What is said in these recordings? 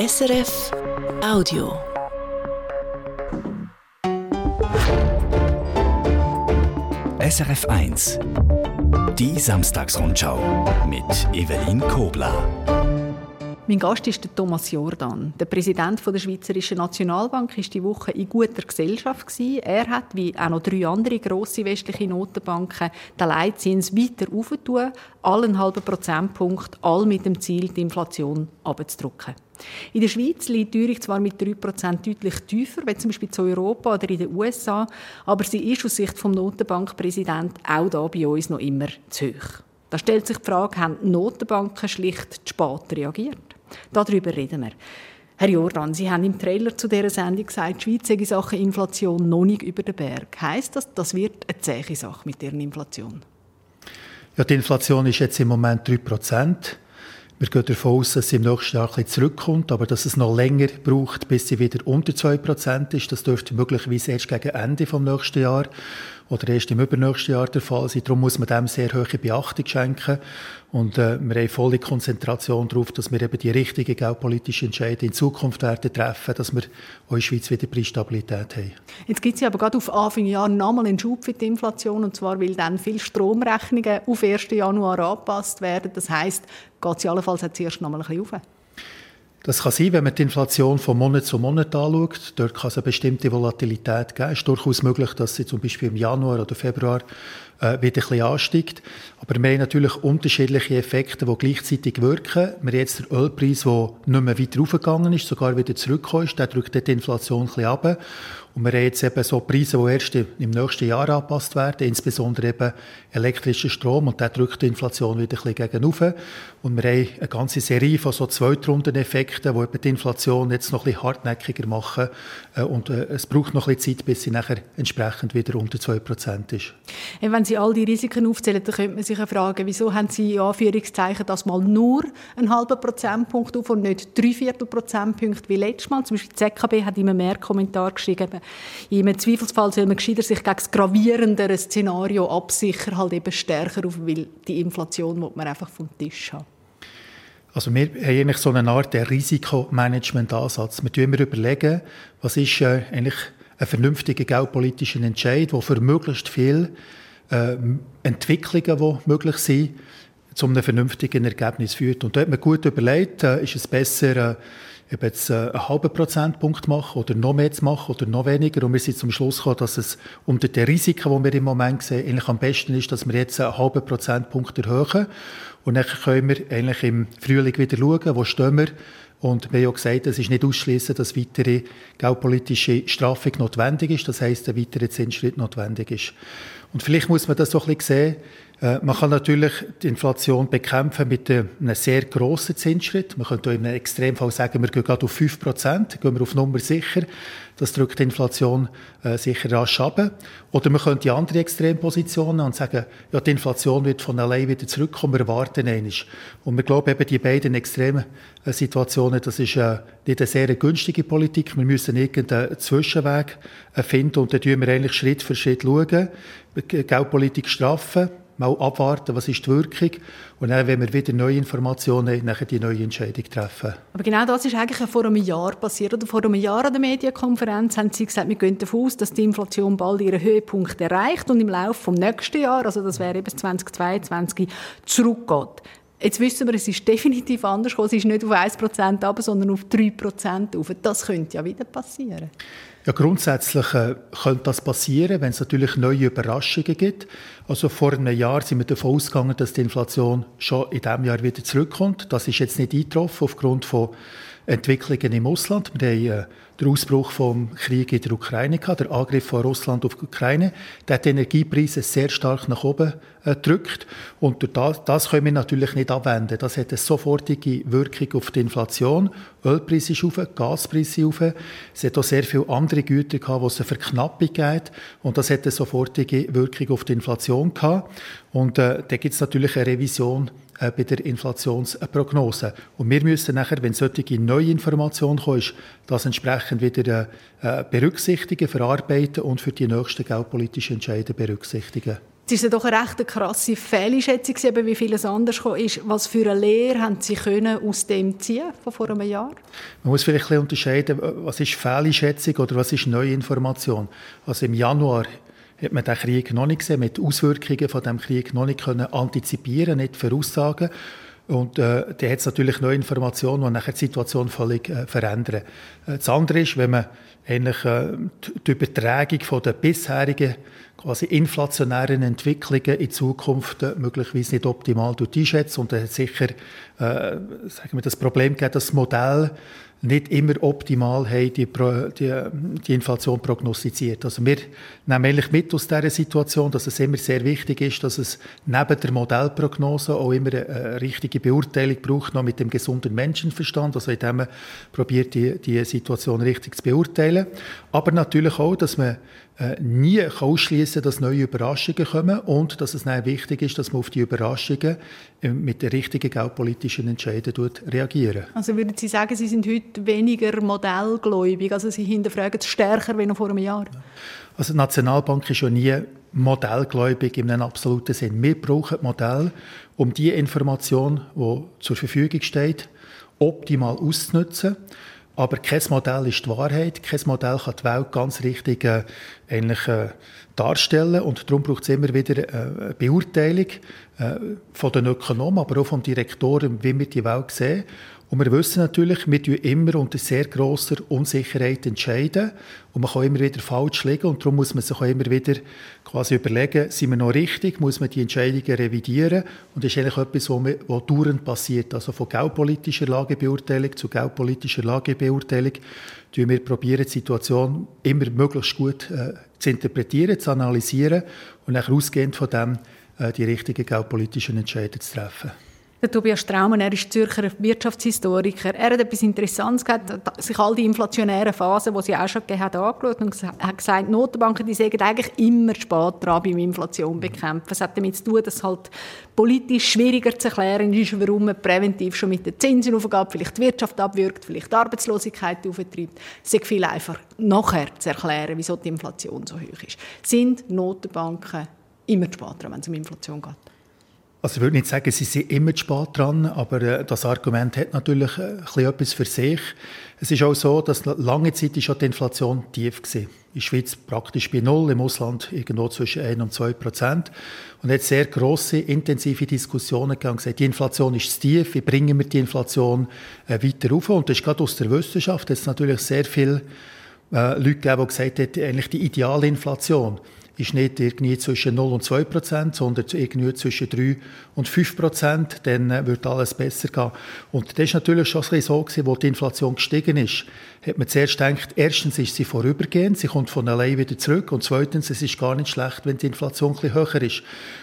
SRF Audio. SRF 1. Die Samstagsrundschau mit Evelin Kobler. Mein Gast ist der Thomas Jordan. Der Präsident der Schweizerischen Nationalbank ist die Woche in guter Gesellschaft Er hat, wie auch noch drei andere grosse westliche Notenbanken, den Leitzins weiter aufgetan, allen halben Prozentpunkt, all mit dem Ziel, die Inflation abzudrücken. In der Schweiz liegt die Teuerung zwar mit 3% deutlich tiefer, wie zum Beispiel in Europa oder in den USA, aber sie ist aus Sicht des Notenbankpräsidenten auch da bei uns noch immer zu hoch. Da stellt sich die Frage, haben Notenbanken schlicht zu spät reagiert? Darüber reden wir. Herr Jordan, Sie haben im Trailer zu dieser Sendung gesagt, die Schweiz sei Sachen Inflation noch nicht über den Berg. Heißt das, das wird eine zähe Sache mit deren Inflation? Ja, die Inflation ist jetzt im Moment 3 Prozent. Wir gehen davon aus, dass sie im nächsten Jahr ein zurückkommt, aber dass es noch länger braucht, bis sie wieder unter 2% ist. Das dürfte möglicherweise erst gegen Ende des nächsten Jahres oder erst im übernächsten Jahr der Fall sein. Darum muss man dem sehr hohe Beachtung schenken. Und äh, wir haben volle Konzentration darauf, dass wir eben die richtigen geopolitischen Entscheidungen in Zukunft werden treffen, dass wir auch in der Schweiz wieder Preisstabilität haben. Jetzt gibt es ja aber gerade auf Anfang Jahr nochmal einen Schub für die Inflation, und zwar, weil dann viele Stromrechnungen auf 1. Januar angepasst werden. Das heisst, geht es allenfalls jetzt erst nochmal ein bisschen rauf. Das kann sein, wenn man die Inflation von Monat zu Monat anschaut. Dort kann es eine bestimmte Volatilität geben. Es ist durchaus möglich, dass sie zum Beispiel im Januar oder Februar äh, wieder ein bisschen ansteigt. Aber wir haben natürlich unterschiedliche Effekte, die gleichzeitig wirken. Wir haben jetzt den Ölpreis, der nicht mehr weiter raufgegangen ist, sogar wieder zurückgekommen ist. Der drückt die Inflation ein bisschen runter. Und wir haben jetzt eben so Preise, die erst im nächsten Jahr angepasst werden, insbesondere eben elektrischer Strom. Und der drückt die Inflation wieder ein bisschen gegen rauf. Und wir haben eine ganze Serie von so Zweitrundeneffekten, die eben die Inflation jetzt noch ein bisschen hartnäckiger machen. Äh, und äh, es braucht noch ein bisschen Zeit, bis sie nachher entsprechend wieder unter 2% ist. Wenn Sie all die Risiken aufzählen, dann könnte man sich fragen, wieso haben Sie in Anführungszeichen das mal nur einen halben Prozentpunkt auf und nicht drei Viertel Prozentpunkte wie letztes Mal. Zum Beispiel die ZKB hat immer mehr Kommentar geschrieben, in einem Zweifelsfall soll man gescheiter sich gegen das gravierendere Szenario absichern, halt eben stärker auf, weil die Inflation muss man einfach vom Tisch haben. Also wir haben eigentlich so eine Art Risikomanagement-Ansatz. Wir immer überlegen, was ist äh, eigentlich ein vernünftiger geopolitischer Entscheid, der für möglichst viele äh, Entwicklungen, die möglich sind, zu einem vernünftigen Ergebnis führt. Und da hat man gut überlegt, äh, ist es besser, äh, ob jetzt äh, einen halben Prozentpunkt machen oder noch mehr zu machen oder noch weniger. Und wir sind zum Schluss gekommen, dass es unter den Risiken, die wir im Moment sehen, eigentlich am besten ist, dass wir jetzt einen halben Prozentpunkt erhöhen. Und dann können wir eigentlich im Frühling wieder schauen, wo stehen wir. Und haben ja gesagt, es ist nicht ausschließen, dass weitere geopolitische Straffung notwendig ist. Das heißt, ein weiterer Zinsschritt notwendig ist. Und vielleicht muss man das so ein bisschen sehen. Äh, man kann natürlich die Inflation bekämpfen mit einem sehr grossen Zinsschritt. Man könnte in einem Extremfall sagen, wir gehen gerade auf 5 Prozent, gehen wir auf Nummer sicher. Das drückt die Inflation äh, sicher rasch ab. Oder man könnte die andere Extrempositionen und sagen, ja, die Inflation wird von allein wieder zurückkommen, wir warten einmal. Und wir glauben eben, die beiden extremen äh, Situationen, das ist äh, nicht eine sehr günstige Politik. Wir müssen irgendeinen Zwischenweg äh, finden und dann schauen wir eigentlich Schritt für Schritt schauen, Geldpolitik straffen, mal abwarten, was ist die Wirkung und dann, wenn wir wieder neue Informationen haben, nachher die neue Entscheidung treffen. Aber genau das ist eigentlich vor einem Jahr passiert. Oder vor einem Jahr an der Medienkonferenz haben Sie gesagt, wir gehen davon aus, dass die Inflation bald ihren Höhepunkt erreicht und im Laufe des nächsten Jahres, also das wäre eben 2022, zurückgeht. Jetzt wissen wir, es ist definitiv anders gekommen. Es ist nicht auf 1% ab, sondern auf 3% auf. Das könnte ja wieder passieren. Ja, grundsätzlich äh, könnte das passieren, wenn es natürlich neue Überraschungen gibt. Also vor einem Jahr sind wir davon ausgegangen, dass die Inflation schon in diesem Jahr wieder zurückkommt. Das ist jetzt nicht eingetroffen aufgrund von Entwicklungen im Ausland. Wir haben äh, den Ausbruch vom Krieg in der Ukraine gehabt, der Angriff von Russland auf die Ukraine. Der hat die Energiepreise sehr stark nach oben äh, gedrückt. Und durch das, das können wir natürlich nicht abwenden. Das hat eine sofortige Wirkung auf die Inflation. Ölpreise ist rauf, Gaspreise rauf. Es hat auch sehr viele andere Güter gehabt, wo es eine Verknappung gibt. Und das hat eine sofortige Wirkung auf die Inflation gehabt. Und äh, da gibt es natürlich eine Revision äh, bei der Inflationsprognose. Und wir müssen nachher, wenn solche neue Informationen kommen, das entsprechend wieder äh, berücksichtigen, verarbeiten und für die nächsten geldpolitischen Entscheidungen berücksichtigen. Es ist doch eine recht krasse Fehleinschätzung, wie vieles anders ist. Was für eine Lehre haben Sie können aus dem ziehen von vor einem Jahr? Man muss vielleicht ein unterscheiden, was ist Fehleinschätzung oder was ist Neuinformation. Also im Januar hat man den Krieg noch nicht gesehen, mit Auswirkungen von dem Krieg noch nicht können antizipieren, nicht voraussagen. Und äh, da hat es natürlich neue Informationen, die nachher die Situation völlig äh, verändern. Äh, das andere ist, wenn man eigentlich äh, die Übertragung von der bisherigen quasi inflationären Entwicklungen in Zukunft äh, möglicherweise nicht optimal einschätzt. Und er hat sicher äh, sagen wir, das Problem gegeben, das Modell nicht immer optimal haben die, die, die Inflation prognostiziert. Also wir nehmen eigentlich mit aus dieser Situation, dass es immer sehr wichtig ist, dass es neben der Modellprognose auch immer eine richtige Beurteilung braucht, noch mit dem gesunden Menschenverstand, also indem man probiert, die, die Situation richtig zu beurteilen. Aber natürlich auch, dass man äh, nie ausschließen dass neue Überraschungen kommen und dass es dann wichtig ist, dass man auf die Überraschungen äh, mit den richtigen geldpolitischen Entscheidungen reagieren. Also würden Sie sagen, Sie sind heute weniger modellgläubig, also Sie hinterfragen es stärker wie noch vor einem Jahr? Also die Nationalbank ist ja nie modellgläubig in einem absoluten Sinn. Wir brauchen Modell, um die Information, die zur Verfügung steht, optimal auszunutzen. Aber kein Modell ist die Wahrheit. Kein Modell kann die Welt ganz richtig äh, eigentlich, äh, darstellen. Und darum braucht es immer wieder äh, eine Beurteilung äh, von den Ökonomen, aber auch vom Direktoren, wie wir die Welt sehen. Und wir wissen natürlich, wir entscheiden immer unter sehr grosser Unsicherheit entscheiden. Und man kann immer wieder falsch liegen. Und darum muss man sich auch immer wieder quasi überlegen, sind wir noch richtig? Muss man die Entscheidungen revidieren? Und das ist eigentlich etwas, was, was dauernd passiert. Also von geopolitischer Lagebeurteilung zu geopolitischer Lagebeurteilung tun wir probieren, die Situation immer möglichst gut äh, zu interpretieren, zu analysieren und dann ausgehend von dem äh, die richtigen geopolitischen Entscheidungen zu treffen. Der Tobias Straumann, er ist Zürcher Wirtschaftshistoriker. Er hat etwas Interessantes gehabt, sich all die inflationären Phasen, die sie auch schon gegeben hat, angeschaut und hat gesagt, Notenbanken, die sagen eigentlich immer spät dran beim Inflation bekämpfen. Es hat damit zu tun, dass halt politisch schwieriger zu erklären ist, warum man präventiv schon mit den Zinsen aufgeht, vielleicht die Wirtschaft abwirkt, vielleicht die Arbeitslosigkeit auftreibt. Es ist viel einfacher, nachher zu erklären, wieso die Inflation so hoch ist. Sind Notenbanken immer spät dran, wenn es um Inflation geht? Also ich würde nicht sagen, sie sind immer zu spät dran, aber äh, das Argument hat natürlich äh, etwas für sich. Es ist auch so, dass lange Zeit ist die Inflation tief war. In der Schweiz praktisch bei Null, im Ausland irgendwo zwischen 1 und 2 Prozent. Und jetzt sehr grosse, intensive Diskussionen gegangen, die Inflation ist zu tief, wie bringen wir die Inflation äh, weiter rauf? Und das ist gerade aus der Wissenschaft jetzt natürlich sehr viele äh, Leute gegeben, die gesagt haben, eigentlich die ideale Inflation ist nicht irgendwie zwischen 0 und 2 Prozent, sondern irgendwie zwischen 3 und 5 Prozent, dann äh, wird alles besser gehen. Und das ist natürlich schon so gewesen, wo die Inflation gestiegen ist, hat man zuerst gedacht, erstens ist sie vorübergehend, sie kommt von allein wieder zurück und zweitens, es ist gar nicht schlecht, wenn die Inflation ein bisschen höher ist.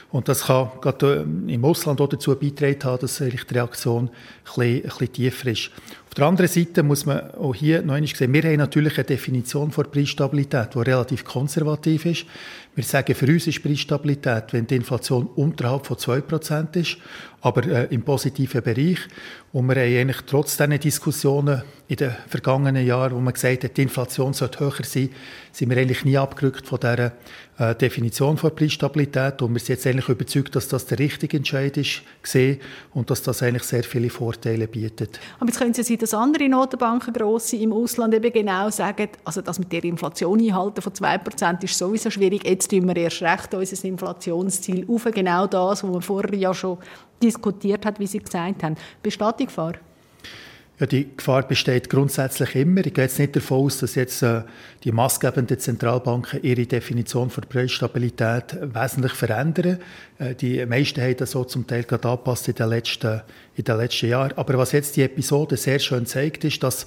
Und das kann gerade äh, im Ausland auch dazu beitragen haben, dass die Reaktion ein bisschen, ein bisschen tiefer ist. Auf der anderen Seite muss man auch hier noch einmal sehen, wir haben natürlich eine Definition von Preisstabilität, die relativ konservativ ist. Wir sagen, für uns ist Preisstabilität, wenn die Inflation unterhalb von 2% ist, aber äh, im positiven Bereich. Und wir haben eigentlich trotz dieser Diskussionen in den vergangenen Jahren, wo man gesagt hat, die Inflation sollte höher sein, sind wir eigentlich nie abgerückt von dieser äh, Definition von Preisstabilität. Und wir sind jetzt eigentlich überzeugt, dass das der richtige Entscheid ist gesehen und dass das eigentlich sehr viele Vorteile bietet. Aber jetzt können Sie sehen, dass andere Notenbanken, grosse im Ausland eben genau sagen, also das mit der Inflation einhalten von 2% ist sowieso schwierig. Jetzt tun wir erst recht unser Inflationsziel auf. Genau das, was wir vorher ja schon diskutiert hat, wie Sie gesagt haben. Besteht die Gefahr? Ja, die Gefahr besteht grundsätzlich immer. Ich gehe jetzt nicht davon aus, dass jetzt äh, die maßgebenden Zentralbanken ihre Definition von Preisstabilität wesentlich verändern. Äh, die meisten haben das so zum Teil gerade angepasst in den letzten, in den letzten Jahren. Aber was jetzt die Episode sehr schön zeigt, ist, dass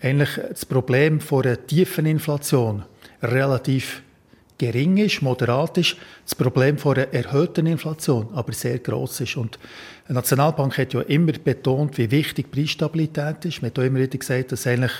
eigentlich das Problem von einer tiefen Inflation relativ gering ist, moderat ist, das Problem von einer erhöhten Inflation aber sehr groß ist. Und die Nationalbank hat ja immer betont, wie wichtig Preisstabilität ist. Man hat auch immer wieder gesagt, dass eigentlich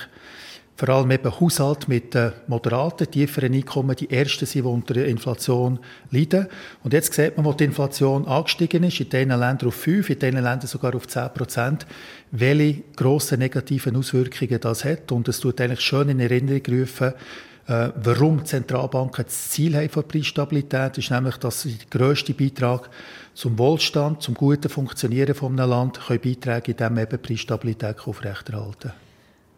vor allem eben Haushalte mit moderaten, tieferen Einkommen die ersten sind, die unter der Inflation leiden. Und jetzt sieht man, wo die Inflation angestiegen ist, in diesen Ländern auf 5, in diesen Ländern sogar auf 10 Prozent, welche grossen negativen Auswirkungen das hat. Und es tut eigentlich schön in Erinnerung rufen, äh, warum Zentralbanken das Ziel haben von Preisstabilität, ist nämlich, dass sie den grössten Beitrag zum Wohlstand, zum guten Funktionieren von einem Land können beitragen, indem eben Preisstabilität aufrechterhalten kann.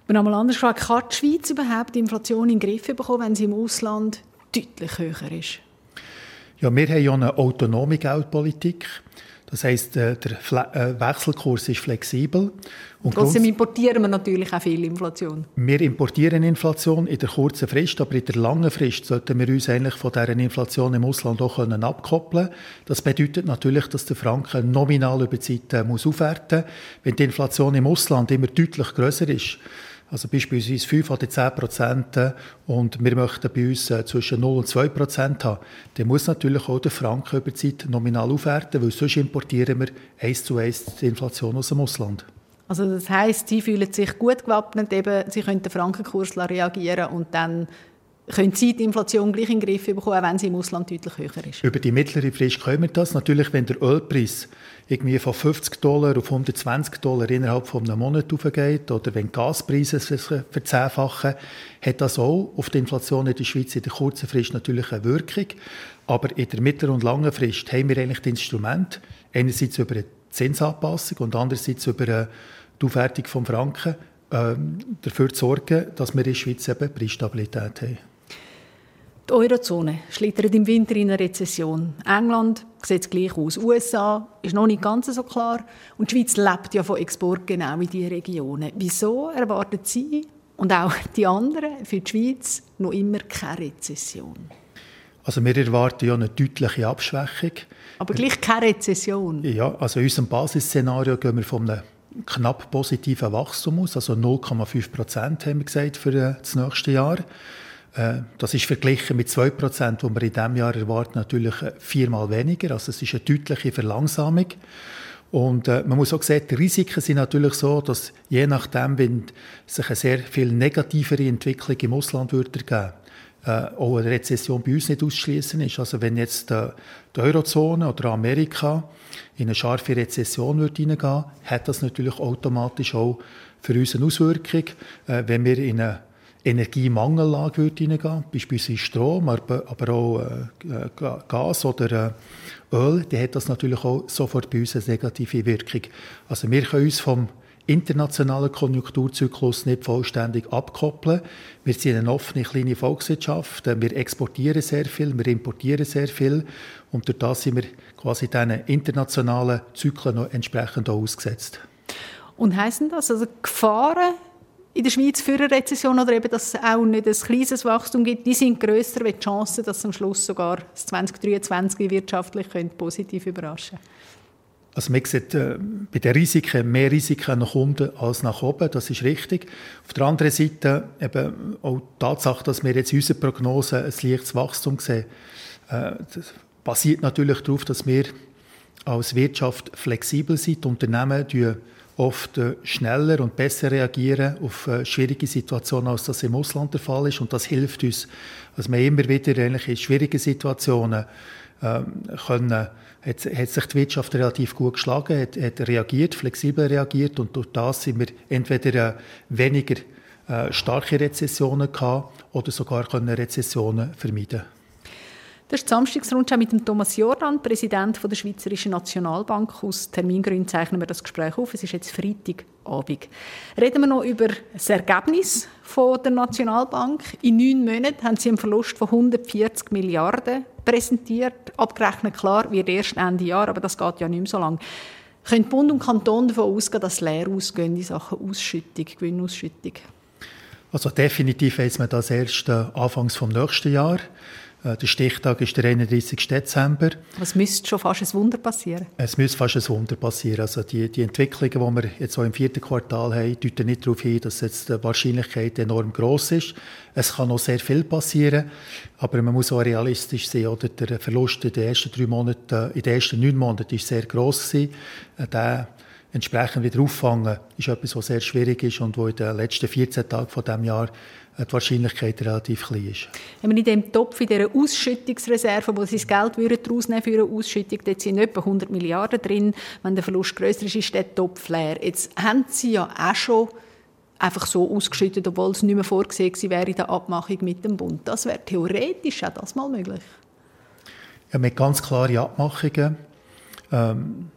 Wenn einmal anders gefragt, kann die Schweiz überhaupt die Inflation in den Griff bekommen, wenn sie im Ausland deutlich höher ist? Ja, wir haben ja eine autonome Geldpolitik. Das heißt, äh, der äh, Wechselkurs ist flexibel. Und Trotzdem importieren wir natürlich auch viel Inflation. Wir importieren Inflation in der kurzen Frist, aber in der langen Frist sollten wir uns eigentlich von dieser Inflation im Ausland auch abkoppeln können. Das bedeutet natürlich, dass der Franken nominal über die Zeit äh, muss aufwerten muss. Wenn die Inflation im Ausland immer deutlich größer ist, also beispielsweise 5 oder 10 Prozent und wir möchten bei uns äh, zwischen 0 und 2 Prozent haben, dann muss natürlich auch der Franken über die Zeit nominal aufwerten, weil sonst importieren wir eins zu eins die Inflation aus dem Ausland. Also das heißt, Sie fühlen sich gut gewappnet, eben, Sie können den Frankenkurs reagieren und dann können Sie die Inflation gleich in den Griff bekommen, auch wenn sie im Ausland deutlich höher ist? Über die mittlere Frist können wir das. Natürlich, wenn der Ölpreis irgendwie von 50 Dollar auf 120 Dollar innerhalb von einem Monat aufgeht oder wenn Gaspreise sich verzehnfachen, hat das auch auf die Inflation in der Schweiz in der kurzen Frist natürlich eine Wirkung. Aber in der mittleren und langen Frist haben wir eigentlich das Instrument, einerseits über eine Zinsanpassung und andererseits über die Aufwertung des Franken, ähm, dafür zu sorgen, dass wir in der Schweiz eben Preisstabilität haben. Die Eurozone schlittert im Winter in eine Rezession. England sieht es gleich aus. USA ist noch nicht ganz so klar. Und die Schweiz lebt ja von Export genau in diese Regionen. Wieso erwarten Sie und auch die anderen für die Schweiz noch immer keine Rezession? Also wir erwarten ja eine deutliche Abschwächung. Aber gleich keine Rezession? Ja, also in unserem Basisszenario gehen wir von einem knapp positiven Wachstum aus, also 0,5 Prozent haben wir gesagt für äh, das nächste Jahr. Äh, das ist verglichen mit 2 Prozent, die wir in diesem Jahr erwarten, natürlich äh, viermal weniger. Also es ist eine deutliche Verlangsamung. Und äh, man muss auch sehen, die Risiken sind natürlich so, dass je nachdem, wenn sich eine sehr viel negativere Entwicklung im Ausland würde ergeben, äh, auch eine Rezession bei uns nicht ausschließen ist. Also wenn jetzt äh, die Eurozone oder Amerika in eine scharfe Rezession würde hineingehen, hat das natürlich automatisch auch für uns eine Auswirkung, äh, wenn wir in eine Energiemangellage würde hineingehen, beispielsweise Strom, aber, aber auch äh, Gas oder äh, Öl, dann hat das natürlich auch sofort bei uns eine negative Wirkung. Also wir können uns vom internationalen Konjunkturzyklus nicht vollständig abkoppeln. Wir sind eine offene kleine Volkswirtschaft, wir exportieren sehr viel, wir importieren sehr viel und durch das sind wir quasi diesen internationalen Zyklen noch entsprechend auch ausgesetzt. Und heißen das also Gefahren in der Schweiz für eine Rezession oder eben, dass es auch nicht ein kleines Wachstum gibt, die sind grösser als die Chancen, dass am Schluss sogar das 2023 wirtschaftlich positiv überraschen. Also man sieht äh, bei den Risiken mehr Risiken nach unten als nach oben, das ist richtig. Auf der anderen Seite eben auch die Tatsache, dass wir jetzt in unserer Prognose ein leichtes Wachstum sehen, äh, basiert natürlich darauf, dass wir als Wirtschaft flexibel sind. Die Unternehmen oft äh, schneller und besser reagieren auf äh, schwierige Situationen, als das im Ausland der Fall ist. Und das hilft uns, dass wir immer wieder eigentlich in schwierigen Situationen ähm, können, hat, hat sich die Wirtschaft relativ gut geschlagen, hat, hat reagiert, flexibel reagiert und durch das sind wir entweder äh, weniger äh, starke Rezessionen gehabt oder sogar können Rezessionen vermeiden. Das ist die Samstagsrundschau mit dem Thomas Jordan, Präsident der Schweizerischen Nationalbank. Aus Termingründen zeichnen wir das Gespräch auf. Es ist jetzt Freitagabend. Reden wir noch über das Ergebnis der Nationalbank. In neun Monaten haben sie einen Verlust von 140 Milliarden präsentiert. Abgerechnet klar wird erst Ende Jahr, aber das geht ja nicht mehr so lange. Können Bund und Kanton davon ausgehen, dass leer ausgehen in Sachen Ausschüttung, Gewinnausschüttung? Also definitiv weiß man das erst äh, anfangs vom nächsten Jahr. Äh, der Stichtag ist der 31. Dezember. Was müsste schon fast ein Wunder passieren? Es müsste fast ein Wunder passieren. Also die, die Entwicklungen, die wir jetzt auch im vierten Quartal haben, deuten nicht darauf hin, dass jetzt die Wahrscheinlichkeit enorm groß ist. Es kann noch sehr viel passieren, aber man muss auch realistisch sein. Oder? Der Verlust in den ersten drei Monaten, in den ersten neun Monaten ist sehr groß gewesen. Äh, der entsprechend wieder auffangen, ist etwas, was sehr schwierig ist und wo in den letzten 14 Tagen von diesem Jahr die Wahrscheinlichkeit relativ klein ist. Wenn man in dem Topf, in dieser Ausschüttungsreserve, wo sie das Geld würden rausnehmen für eine Ausschüttung, dort sind etwa 100 Milliarden drin. Wenn der Verlust grösser ist, ist der Topf leer. Jetzt haben sie ja auch schon einfach so ausgeschüttet, obwohl es nicht mehr vorgesehen wäre in der Abmachung mit dem Bund. Das wäre theoretisch auch das mal möglich. Ja, mit ganz klaren Abmachungen. Ähm,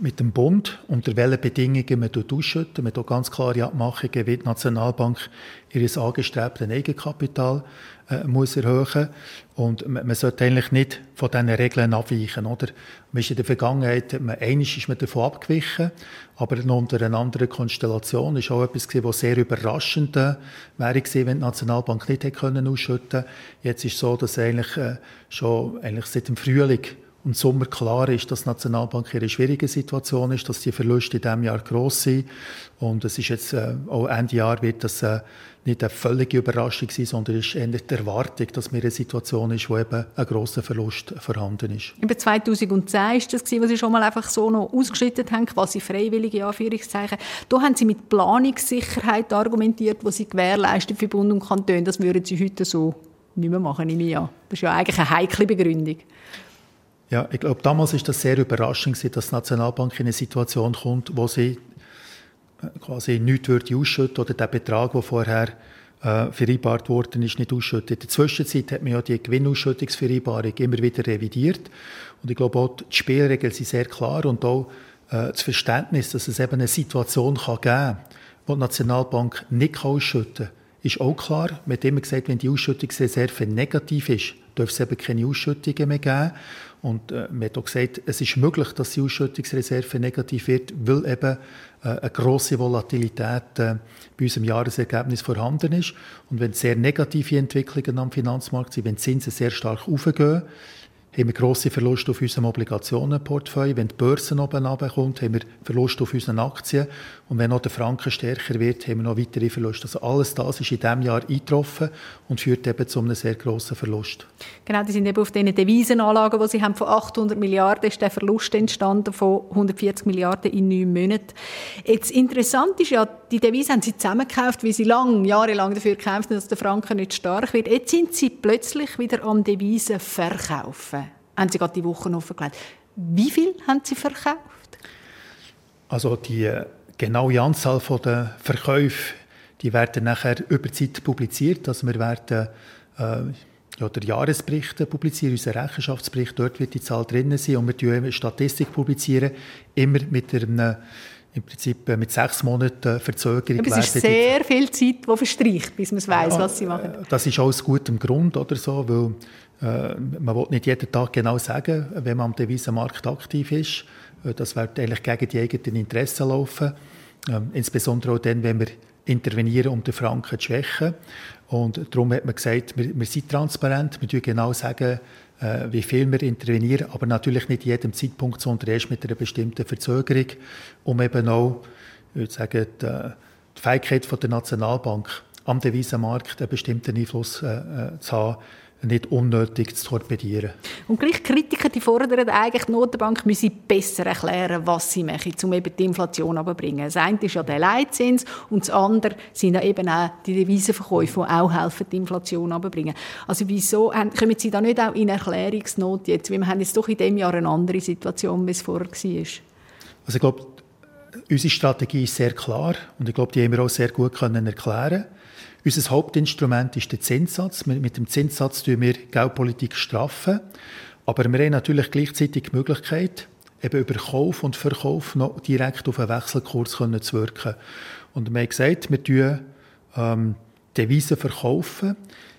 mit dem Bund, unter welchen Bedingungen man ausschütten. Man hat ganz klare Abmachungen, wie die Nationalbank ihr angestrebtes Eigenkapital äh, muss erhöhen Und man, man, sollte eigentlich nicht von diesen Regeln abweichen. Oder? Man ist in der Vergangenheit, man, einisch ist man davon abgewichen, aber unter einer anderen Konstellation ist auch etwas gewesen, was sehr überraschend äh, wäre gewesen, wenn die Nationalbank nicht hätte können Jetzt ist es so, dass eigentlich äh, schon eigentlich seit dem Frühling und Sommer klar ist, dass die Nationalbank in einer schwierigen Situation ist, dass die Verluste in diesem Jahr gross sind. Und es ist jetzt, äh, auch Ende Jahr wird das äh, nicht eine völlige Überraschung sein, sondern es ist eher die Erwartung, dass wir in einer Situation ist, wo eben ein grosser Verlust vorhanden ist. Über 2010 ist das was Sie schon mal einfach so noch ausgeschnitten haben, quasi freiwillige Anführungszeichen. Da haben Sie mit Planungssicherheit argumentiert, die Sie gewährleisten für Bund und Kanton. Das würden Sie heute so nicht mehr machen, nehme ich an. Das ist ja eigentlich eine heikle Begründung. Ja, ich glaube, damals ist das sehr überraschend, dass die Nationalbank in eine Situation kommt, wo sie äh, quasi nichts würde ausschütten oder den Betrag, der vorher äh, vereinbart worden ist, nicht ausschütten. In der Zwischenzeit hat man ja die Gewinnausschüttungsvereinbarung immer wieder revidiert und ich glaube auch, die Spielregeln sind sehr klar und auch äh, das Verständnis, dass es eben eine Situation kann geben kann, wo die Nationalbank nicht ausschütten kann, ist auch klar. Man hat immer gesagt, wenn die Ausschüttungsreserve negativ ist, darf es eben keine Ausschüttungen mehr geben. Und äh, man hat auch gesagt, es ist möglich, dass die Ausschüttungsreserve negativ wird, weil eben äh, eine grosse Volatilität äh, bei unserem Jahresergebnis vorhanden ist. Und wenn sehr negative Entwicklungen am Finanzmarkt sind, wenn Zinsen sehr stark aufgehen, haben wir grosse Verluste auf unserem Obligationenportfolio. Wenn die Börse oben runterkommt, haben wir Verluste auf unseren Aktien. Und wenn auch der Franken stärker wird, haben wir noch weitere Verluste. Also alles das ist in diesem Jahr eingetroffen und führt eben zu einem sehr grossen Verlust. Genau, die sind eben auf diesen Devisenanlagen, die Sie haben, von 800 Milliarden ist der Verlust entstanden von 140 Milliarden in neun Monaten. Jetzt interessant ist ja, die Devisen haben Sie zusammengekauft, weil Sie lang, jahrelang dafür gekämpft haben, dass der Franken nicht stark wird. Jetzt sind Sie plötzlich wieder am Devisen verkaufen. Haben Sie gerade die Woche offengelegt. Wie viel haben Sie verkauft? Also die äh, genaue Anzahl der Verkäufe, die werden nachher über die Zeit publiziert. Also wir werden äh, ja, der Jahresbericht publizieren, unser Rechenschaftsbericht, dort wird die Zahl drin sein und wir publizieren Statistik publizieren, immer mit einem im Prinzip äh, mit sechs Monaten Verzögerung. Aber es ist sehr viel Zeit, die verstreicht, bis man weiss, ja, was sie machen. Äh, das ist aus gutem Grund oder so, weil äh, man will nicht jeden Tag genau sagen, wenn man am Devisenmarkt aktiv ist. Äh, das wird eigentlich gegen die eigenen Interessen laufen. Ähm, insbesondere auch dann, wenn wir intervenieren, um den Franken zu schwächen. Und darum hat man gesagt, wir, wir sind transparent, wir sagen genau sagen, äh, wie viel wir intervenieren, aber natürlich nicht jedem Zeitpunkt, sondern erst mit einer bestimmten Verzögerung, um eben auch, ich würde sagen, die, die Fähigkeit von der Nationalbank am Devisenmarkt einen bestimmten Einfluss äh, äh zu haben, nicht unnötig zu torpedieren. Und gleich Kritiker die fordern eigentlich, die Notenbank müsse besser erklären, was sie machen, um eben die Inflation abzubringen. Das eine ist ja der Leitzins und das andere sind ja eben auch die Devisenverkäufe, die auch helfen, die Inflation abzubringen. Also wieso kommen Sie da nicht auch in Erklärungsnot jetzt? Weil wir haben jetzt doch in diesem Jahr eine andere Situation, als es vorher war. Also ich glaube, unsere Strategie ist sehr klar und ich glaube, die haben wir auch sehr gut können erklären unser Hauptinstrument ist der Zinssatz. Mit dem Zinssatz tun wir Geldpolitik straffen. Aber wir haben natürlich gleichzeitig die Möglichkeit, eben über Kauf und Verkauf noch direkt auf einen Wechselkurs zu wirken. Und wir haben gesagt, wir tun ähm, Devisen verkaufen,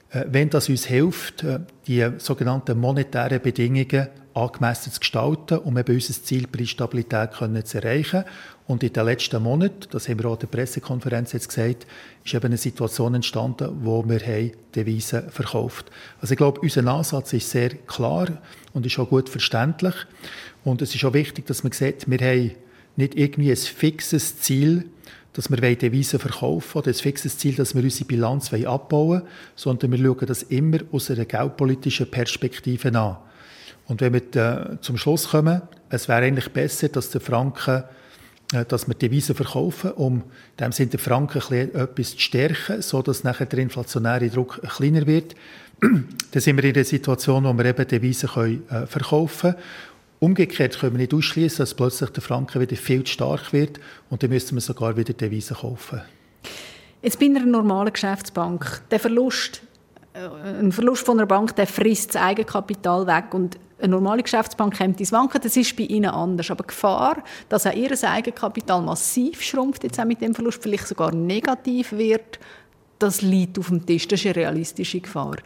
äh, wenn das uns hilft, äh, die sogenannten monetären Bedingungen angemessen zu gestalten, um eben unser Ziel Preisstabilität zu erreichen. Und in den letzten Monaten, das haben wir auch in der Pressekonferenz jetzt gesagt, ist eben eine Situation entstanden, wo wir Devisen verkauft Also ich glaube, unser Ansatz ist sehr klar und ist auch gut verständlich. Und es ist auch wichtig, dass man sieht, wir haben nicht irgendwie ein fixes Ziel, dass wir Devisen verkaufen oder ein fixes Ziel, dass wir unsere Bilanz abbauen wollen, sondern wir schauen das immer aus einer geldpolitischen Perspektive an. Und wenn wir zum Schluss kommen, es wäre eigentlich besser, dass der Franken äh, dass wir Devisen verkaufen, um dem Sinne den Franken etwas zu stärken, sodass nachher der inflationäre Druck kleiner wird. Dann sind wir in der Situation, wo wir eben Devisen können, äh, verkaufen können. Umgekehrt können wir nicht ausschließen, dass plötzlich der Franken wieder viel zu stark wird und dann müssen wir sogar wieder Devisen kaufen. Jetzt bei einer normalen Geschäftsbank, der Verlust, äh, ein Verlust von einer Bank, der frisst das Eigenkapital weg und eine normale Geschäftsbank kommt ins Wanken, das ist bei Ihnen anders. Aber die Gefahr, dass auch Ihr Eigenkapital massiv schrumpft, jetzt auch mit dem Verlust, vielleicht sogar negativ wird, das liegt auf dem Tisch. Das ist eine realistische Gefahr.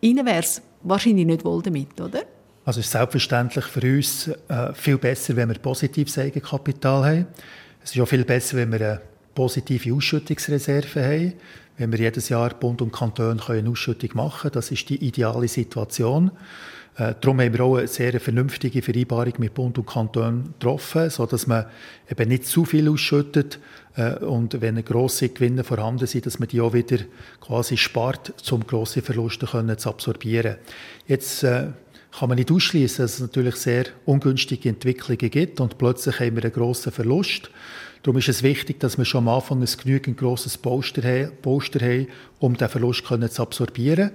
Ihnen wäre es wahrscheinlich nicht wohl damit, oder? Also ist selbstverständlich für uns äh, viel besser, wenn wir positives Eigenkapital haben. Es ist auch viel besser, wenn wir eine positive Ausschüttungsreserve haben, wenn wir jedes Jahr Bund und Kanton eine Ausschüttung machen können. Das ist die ideale Situation. Äh, darum haben wir auch eine sehr vernünftige Vereinbarung mit Bund und Kanton getroffen, sodass man eben nicht zu viel ausschüttet äh, und wenn grosse Gewinne vorhanden sind, dass man die auch wieder quasi spart, um grosse Verluste können zu absorbieren. Jetzt äh, kann man nicht ausschließen, dass es natürlich sehr ungünstige Entwicklungen gibt und plötzlich haben wir einen grossen Verlust. Darum ist es wichtig, dass wir schon am Anfang ein genügend grosses Poster haben, um den Verlust zu absorbieren.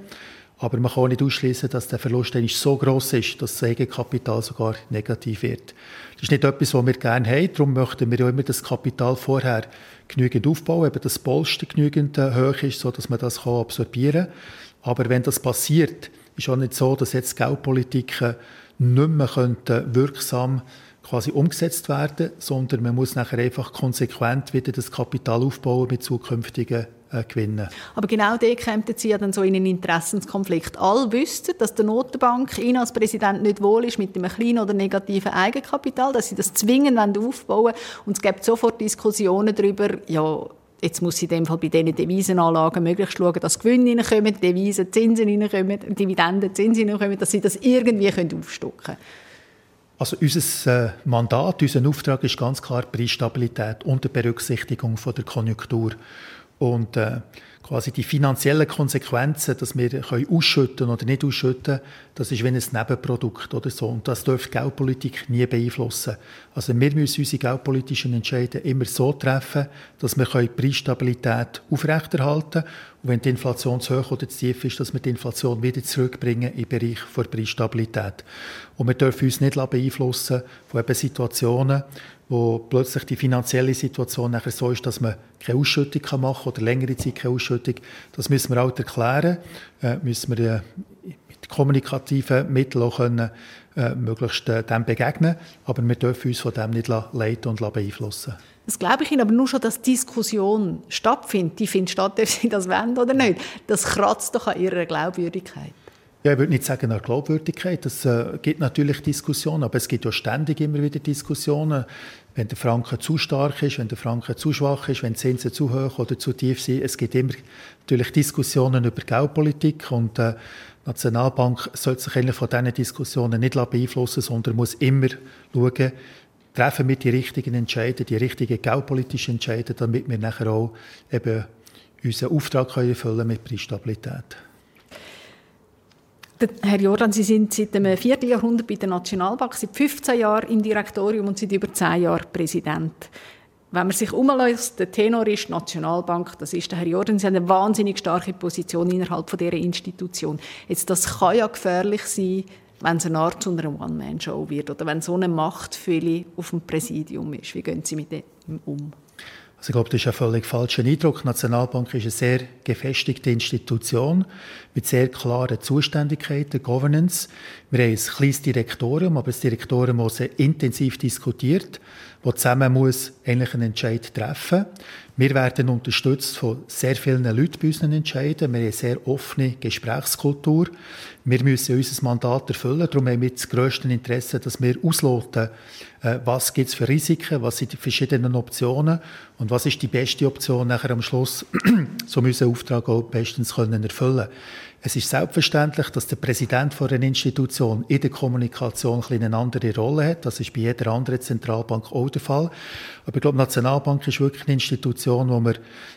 Aber man kann nicht ausschließen, dass der Verlust so groß ist, dass das Eigenkapital sogar negativ wird. Das ist nicht etwas, was wir gerne haben. Darum möchten wir ja immer das Kapital vorher genügend aufbauen, eben das Polster genügend äh, hoch ist, so dass man das absorbieren kann. Aber wenn das passiert, ist auch nicht so, dass jetzt Geldpolitiken nicht mehr wirksam quasi umgesetzt werden, sondern man muss nachher einfach konsequent wieder das Kapital aufbauen mit zukünftigen äh, Gewinnen. Aber genau da kämen Sie ja dann so in einen Interessenskonflikt. Alle wüssten, dass der Notenbank Ihnen als Präsident nicht wohl ist mit einem kleinen oder negativen Eigenkapital, dass Sie das zwingend aufbauen wollen und es gibt sofort Diskussionen darüber, ja, Jetzt muss sie in dem Fall bei diesen Devisenanlagen möglichst schauen, dass Gewinne reinkommen, Devisen, Zinsen reinkommen, Dividenden, Zinsen reinkommen, dass sie das irgendwie aufstocken können. Also unser äh, Mandat, unser Auftrag ist ganz klar Preisstabilität unter Berücksichtigung von der Konjunktur. Und äh, quasi die finanziellen Konsequenzen, dass wir können ausschütten oder nicht ausschütten, das ist wie ein Nebenprodukt oder so. Und das dürfte Geldpolitik nie beeinflussen. Also wir müssen unsere geldpolitischen Entscheidungen immer so treffen, dass wir die Preisstabilität aufrechterhalten können. Und wenn die Inflation zu hoch oder zu tief ist, dass wir die Inflation wieder zurückbringen im Bereich der Preisstabilität. Und wir dürfen uns nicht beeinflussen von eben Situationen, wo plötzlich die finanzielle Situation nachher so ist, dass man keine Ausschüttung machen kann oder längere Zeit keine Ausschüttung. Das müssen wir auch erklären, äh, müssen wir äh, mit kommunikativen Mitteln auch können, äh, möglichst äh, dem begegnen, aber wir dürfen uns von dem nicht leiten und beeinflussen. Das glaube ich Ihnen, aber nur schon, dass Diskussion stattfindet, die findet statt, ob Sie das wollen oder nicht, das kratzt doch an Ihrer Glaubwürdigkeit. Ja, ich würde nicht sagen nach Glaubwürdigkeit. Es äh, gibt natürlich Diskussionen, aber es gibt auch ständig immer wieder Diskussionen. Wenn der Franken zu stark ist, wenn der Franken zu schwach ist, wenn die Zinsen zu hoch oder zu tief sind. Es gibt immer natürlich Diskussionen über Geldpolitik und äh, die Nationalbank sollte sich eigentlich von diesen Diskussionen nicht beeinflussen, sondern muss immer schauen, treffen wir die richtigen Entscheidungen, die richtigen geldpolitischen Entscheidungen, damit wir nachher auch eben unseren Auftrag können erfüllen mit Preisstabilität. Herr Jordan, Sie sind seit dem vierten Jahrhundert bei der Nationalbank, seit 15 Jahren im Direktorium und seit über 10 Jahren Präsident. Wenn man sich umlässt, der Tenor ist Nationalbank, das ist der Herr Jordan, Sie haben eine wahnsinnig starke Position innerhalb von dieser Institution. Jetzt, das kann ja gefährlich sein, wenn es eine Art zu einer One-Man-Show wird oder wenn so eine Machtfülle auf dem Präsidium ist. Wie gehen Sie mit dem um? Also ich glaube, das ist ein völlig falscher Eindruck. Die Nationalbank ist eine sehr gefestigte Institution mit sehr klaren Zuständigkeiten, Governance. Wir haben ein kleines Direktorium, aber das Direktorium, das sehr intensiv diskutiert, das zusammen muss eigentlich einen Entscheid treffen. Wir werden unterstützt von sehr vielen Leuten bei unseren Entscheiden. Wir haben eine sehr offene Gesprächskultur. Wir müssen unser Mandat erfüllen. Darum haben wir das grösste Interesse, dass wir ausloten, äh, was gibt es für Risiken, was sind die verschiedenen Optionen und was ist die beste Option nachher am Schluss, um unseren Auftrag auch bestens können erfüllen es ist selbstverständlich, dass der Präsident einer Institution in der Kommunikation eine andere Rolle hat. Das ist bei jeder anderen Zentralbank auch der Fall. Aber ich glaube, die Nationalbank ist wirklich eine Institution, wo wir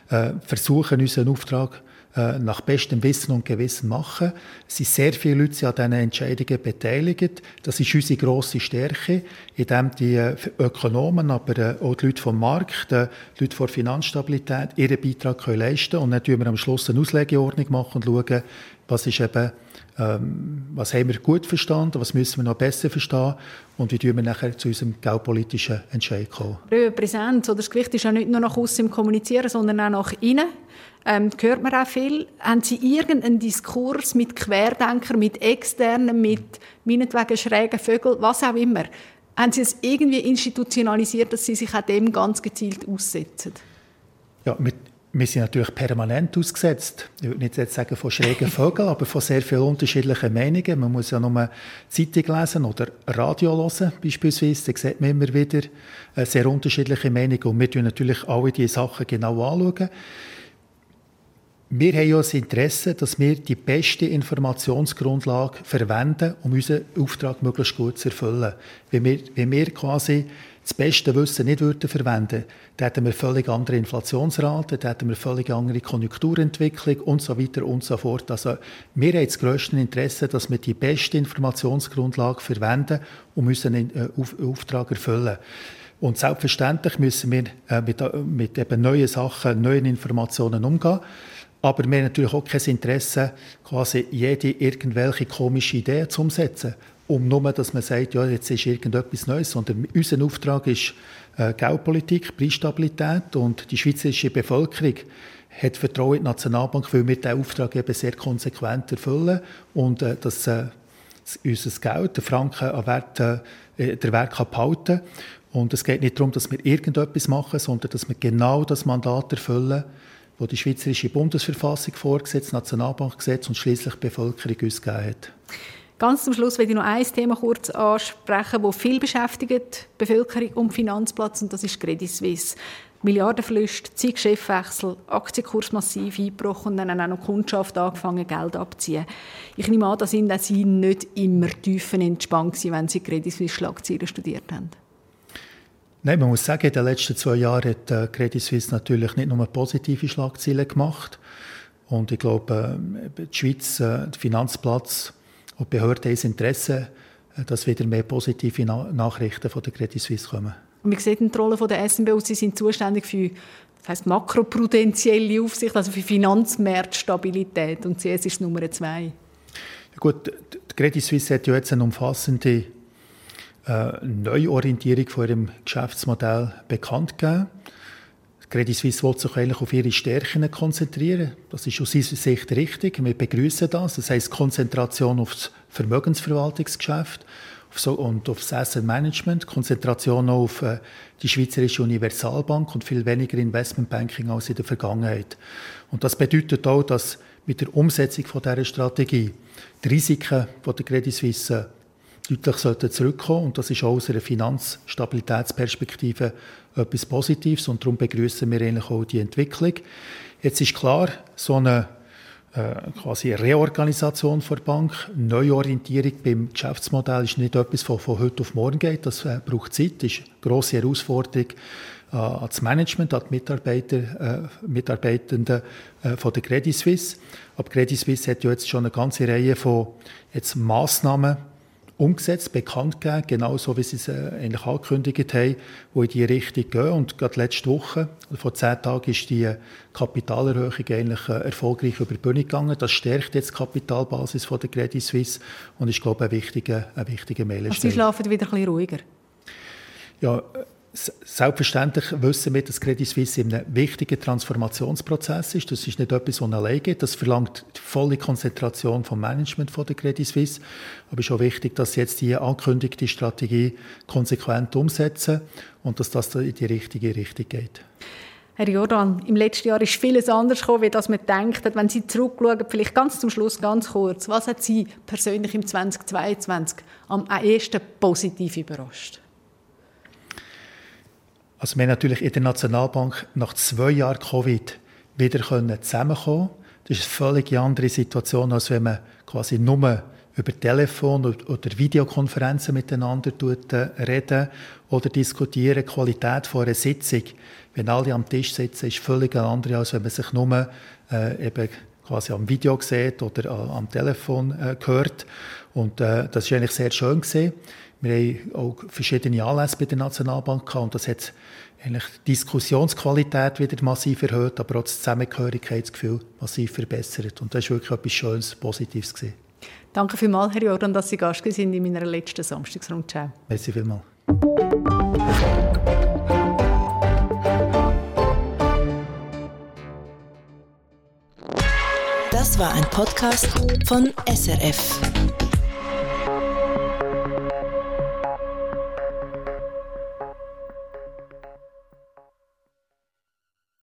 äh, versuchen, unseren Auftrag äh, nach bestem Wissen und Gewissen machen. Es sind sehr viele Leute an diesen Entscheidungen beteiligt. Das ist unsere grosse Stärke, indem die äh, Ökonomen, aber äh, auch die Leute vom Markt, die Leute von Finanzstabilität ihren Beitrag leisten können. Und dann tun wir am Schluss eine Auslegeordnung machen und schauen, was ist eben ähm, was haben wir gut verstanden, was müssen wir noch besser verstehen und wie tun wir nachher zu unserem geopolitischen Entscheid kommen. Präsenz, das Gewicht ist ja nicht nur nach außen im Kommunizieren, sondern auch nach innen. Ähm, hört man auch viel. Haben Sie irgendeinen Diskurs mit Querdenkern, mit Externen, mit meinetwegen schrägen Vögeln, was auch immer? Haben Sie es irgendwie institutionalisiert, dass Sie sich auch dem ganz gezielt aussetzen? Ja, mit wir sind natürlich permanent ausgesetzt. Ich würde nicht jetzt sagen von schrägen Vögeln, aber von sehr vielen unterschiedlichen Meinungen. Man muss ja nur Zeitung lesen oder Radio hören, beispielsweise. Da sieht man immer wieder äh, sehr unterschiedliche Meinungen. Und wir schauen natürlich alle diese Sachen genau anschauen. Wir haben ja das Interesse, dass wir die beste Informationsgrundlage verwenden, um unseren Auftrag möglichst gut zu erfüllen. Wenn wir, wenn wir quasi das beste Wissen nicht würden verwenden, dann hätten wir völlig andere Inflationsraten, dann hätten wir völlig andere Konjunkturentwicklung und so weiter und so fort. Also wir haben das grösste Interesse, dass wir die beste Informationsgrundlage verwenden, um unseren äh, Auftrag erfüllen. Und selbstverständlich müssen wir äh, mit, äh, mit eben neuen Sachen, neuen Informationen umgehen. Aber wir haben natürlich auch kein Interesse, quasi jede irgendwelche komische Idee zu umsetzen um nur, dass man sagt, ja, jetzt ist irgendetwas Neues, sondern unser Auftrag ist äh, Geldpolitik, Preisstabilität und die schweizerische Bevölkerung hat Vertrauen in die Nationalbank, weil wir diesen Auftrag eben sehr konsequent erfüllen und äh, dass äh, unser Geld, der Franken, an Wert, äh, der Wert kann behalten Und es geht nicht darum, dass wir irgendetwas machen, sondern dass wir genau das Mandat erfüllen, wo die Schweizerische Bundesverfassung vorgesetzt, Nationalbankgesetz und schließlich die Bevölkerung uns gegeben hat. Ganz zum Schluss will ich noch ein Thema kurz ansprechen, das viel beschäftigt, Bevölkerung und Finanzplatz, und das ist Credit Suisse. Milliardenverluste, zig Chefwechsel, Aktienkurs massiv eingebrochen und dann auch noch Kundschaft angefangen, Geld abzuziehen. Ich nehme an, dass Ihnen Sie nicht immer tiefenentspannt waren, wenn Sie Credit Suisse Schlagzeilen studiert haben. Nein, man muss sagen, in den letzten zwei Jahren hat äh, Credit Suisse natürlich nicht nur positive Schlagzeilen gemacht. Und ich glaube, äh, die Schweiz, äh, der Finanzplatz, und die Behörden haben Interesse, äh, dass wieder mehr positive Nachrichten von der Credit Suisse kommen. Und wie sieht die Rolle der SNB aus? Sie sind zuständig für das heisst makroprudentielle Aufsicht, also für Finanzmarktstabilität. Und CS ist Nummer zwei. Ja gut, die Credit Suisse hat ja jetzt eine umfassende äh, Neuorientierung von ihrem Geschäftsmodell bekannt gegeben. Credit Suisse will sich eigentlich auf ihre Stärken konzentrieren. Das ist aus unserer Sicht richtig. Wir begrüßen das. Das heißt Konzentration auf das Vermögensverwaltungsgeschäft und auf das Asset Management, Konzentration auf äh, die Schweizerische Universalbank und viel weniger Investmentbanking als in der Vergangenheit. Und das bedeutet auch, dass mit der Umsetzung von dieser Strategie die Risiken von der Credit Suisse deutlich sollten zurückkommen und das ist auch aus einer Finanzstabilitätsperspektive etwas Positives und darum begrüßen wir eigentlich auch die Entwicklung. Jetzt ist klar, so eine äh, quasi Reorganisation der Bank, Neuorientierung beim Geschäftsmodell ist nicht etwas, das von heute auf morgen geht. Das äh, braucht Zeit, das ist eine grosse Herausforderung äh, an das Management, an die Mitarbeiter, äh, Mitarbeitenden äh, von der Credit Suisse. Aber Credit Suisse hat ja jetzt schon eine ganze Reihe von jetzt Massnahmen umgesetzt, bekannt gegeben, genauso wie sie es äh, eigentlich angekündigt haben, die in die Richtung gehen. Und gerade letzte Woche, also vor zehn Tagen, ist die Kapitalerhöhung eigentlich äh, erfolgreich über die Bühne gegangen. Das stärkt jetzt die Kapitalbasis von der Credit Suisse und ist, glaube ich, ein wichtiger, ein wichtiger Meilenstein. Also Sie schlafen wieder ein bisschen ruhiger? Ja, Selbstverständlich wissen wir, dass Credit Suisse in einem wichtigen Transformationsprozess ist. Das ist nicht etwas, das allein geht. Das verlangt die volle Konzentration vom Management von der Credit Suisse. Aber es ist auch wichtig, dass sie jetzt die angekündigte Strategie konsequent umsetzen und dass das in die richtige Richtung geht. Herr Jordan, im letzten Jahr ist vieles anders gekommen, das man denkt. Wenn Sie zurückschauen, vielleicht ganz zum Schluss, ganz kurz, was hat Sie persönlich im 2022 am ehesten positiv überrascht? Also wir haben natürlich in der Nationalbank nach zwei Jahren Covid wieder zusammenkommen Das ist eine völlig andere Situation, als wenn man quasi nur über Telefon oder Videokonferenzen miteinander äh, reden oder diskutieren. Die Qualität von einer Sitzung, wenn alle am Tisch sitzen, ist völlig andere, als wenn man sich nur äh, eben quasi am Video gesehen oder am Telefon äh, gehört. Und äh, das war eigentlich sehr schön. Gewesen. Wir haben auch verschiedene Anlässe bei der Nationalbank gehabt und das hat eigentlich die Diskussionsqualität wieder massiv erhöht, aber auch das Zusammengehörigkeitsgefühl massiv verbessert. Und das war wirklich etwas Schönes, Positives. Gewesen. Danke vielmals, Herr Jordan, dass Sie Gast sind in meiner letzten Samstagsrundschau. Merci vielmals. Das war ein Podcast von SRF.